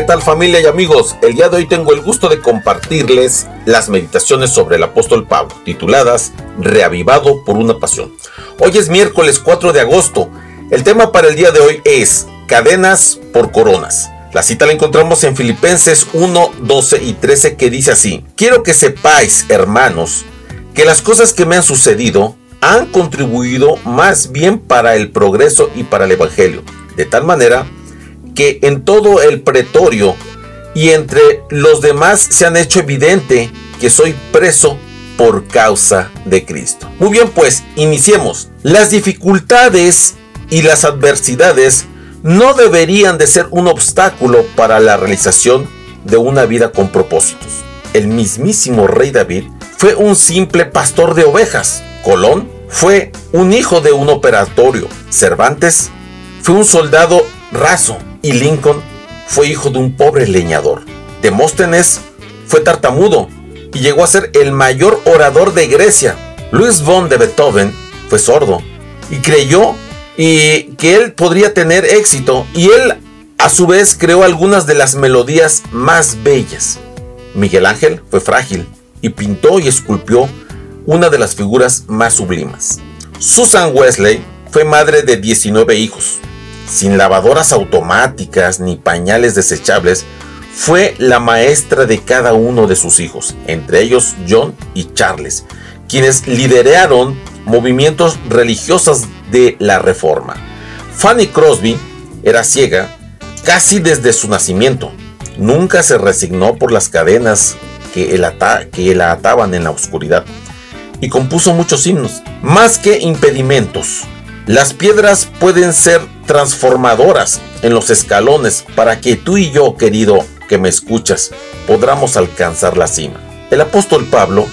¿Qué tal familia y amigos? El día de hoy tengo el gusto de compartirles las meditaciones sobre el apóstol Pablo, tituladas Reavivado por una pasión. Hoy es miércoles 4 de agosto. El tema para el día de hoy es Cadenas por coronas. La cita la encontramos en Filipenses 1, 12 y 13 que dice así, Quiero que sepáis, hermanos, que las cosas que me han sucedido han contribuido más bien para el progreso y para el Evangelio, de tal manera que en todo el pretorio y entre los demás se han hecho evidente que soy preso por causa de Cristo. Muy bien, pues iniciemos. Las dificultades y las adversidades no deberían de ser un obstáculo para la realización de una vida con propósitos. El mismísimo rey David fue un simple pastor de ovejas. Colón fue un hijo de un operatorio. Cervantes fue un soldado raso y Lincoln fue hijo de un pobre leñador. Demóstenes fue tartamudo y llegó a ser el mayor orador de Grecia. Luis von de Beethoven fue sordo y creyó y que él podría tener éxito y él a su vez creó algunas de las melodías más bellas. Miguel Ángel fue frágil y pintó y esculpió una de las figuras más sublimes. Susan Wesley fue madre de 19 hijos sin lavadoras automáticas ni pañales desechables, fue la maestra de cada uno de sus hijos, entre ellos John y Charles, quienes lideraron movimientos religiosos de la Reforma. Fanny Crosby era ciega casi desde su nacimiento. Nunca se resignó por las cadenas que, que la ataban en la oscuridad y compuso muchos himnos, más que impedimentos. Las piedras pueden ser transformadoras en los escalones para que tú y yo, querido que me escuchas, podamos alcanzar la cima. El apóstol Pablo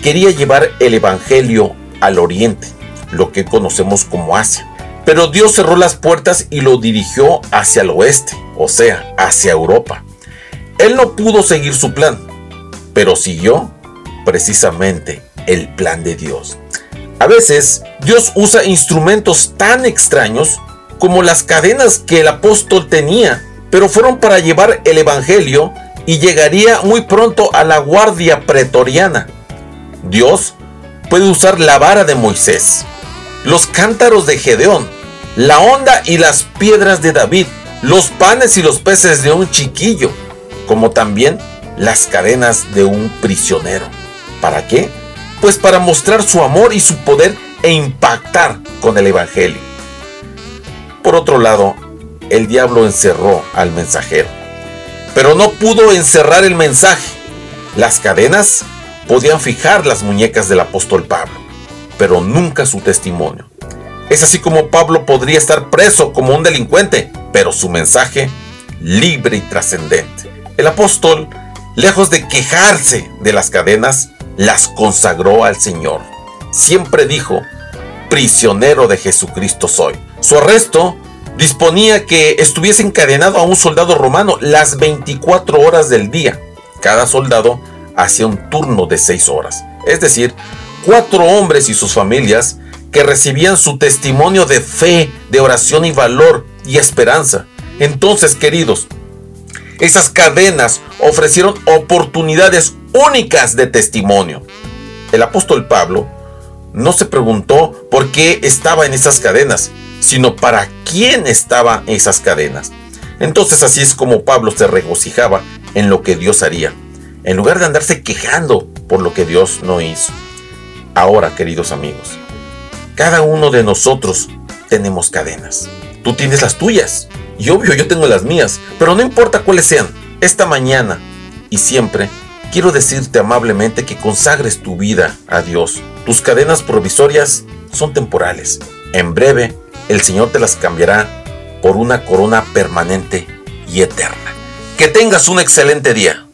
quería llevar el Evangelio al oriente, lo que conocemos como Asia. Pero Dios cerró las puertas y lo dirigió hacia el oeste, o sea, hacia Europa. Él no pudo seguir su plan, pero siguió precisamente el plan de Dios. A veces Dios usa instrumentos tan extraños como las cadenas que el apóstol tenía, pero fueron para llevar el Evangelio y llegaría muy pronto a la guardia pretoriana. Dios puede usar la vara de Moisés, los cántaros de Gedeón, la onda y las piedras de David, los panes y los peces de un chiquillo, como también las cadenas de un prisionero. ¿Para qué? Pues para mostrar su amor y su poder e impactar con el Evangelio. Por otro lado, el diablo encerró al mensajero, pero no pudo encerrar el mensaje. Las cadenas podían fijar las muñecas del apóstol Pablo, pero nunca su testimonio. Es así como Pablo podría estar preso como un delincuente, pero su mensaje libre y trascendente. El apóstol, lejos de quejarse de las cadenas, las consagró al Señor. Siempre dijo, prisionero de Jesucristo soy. Su arresto disponía que estuviese encadenado a un soldado romano las 24 horas del día. Cada soldado hacía un turno de 6 horas. Es decir, cuatro hombres y sus familias que recibían su testimonio de fe, de oración y valor y esperanza. Entonces, queridos, esas cadenas ofrecieron oportunidades únicas de testimonio. El apóstol Pablo no se preguntó por qué estaba en esas cadenas, sino para quién estaban esas cadenas. Entonces así es como Pablo se regocijaba en lo que Dios haría, en lugar de andarse quejando por lo que Dios no hizo. Ahora, queridos amigos, cada uno de nosotros tenemos cadenas. Tú tienes las tuyas y obvio yo tengo las mías, pero no importa cuáles sean, esta mañana y siempre quiero decirte amablemente que consagres tu vida a Dios. Tus cadenas provisorias son temporales. En breve, el Señor te las cambiará por una corona permanente y eterna. Que tengas un excelente día.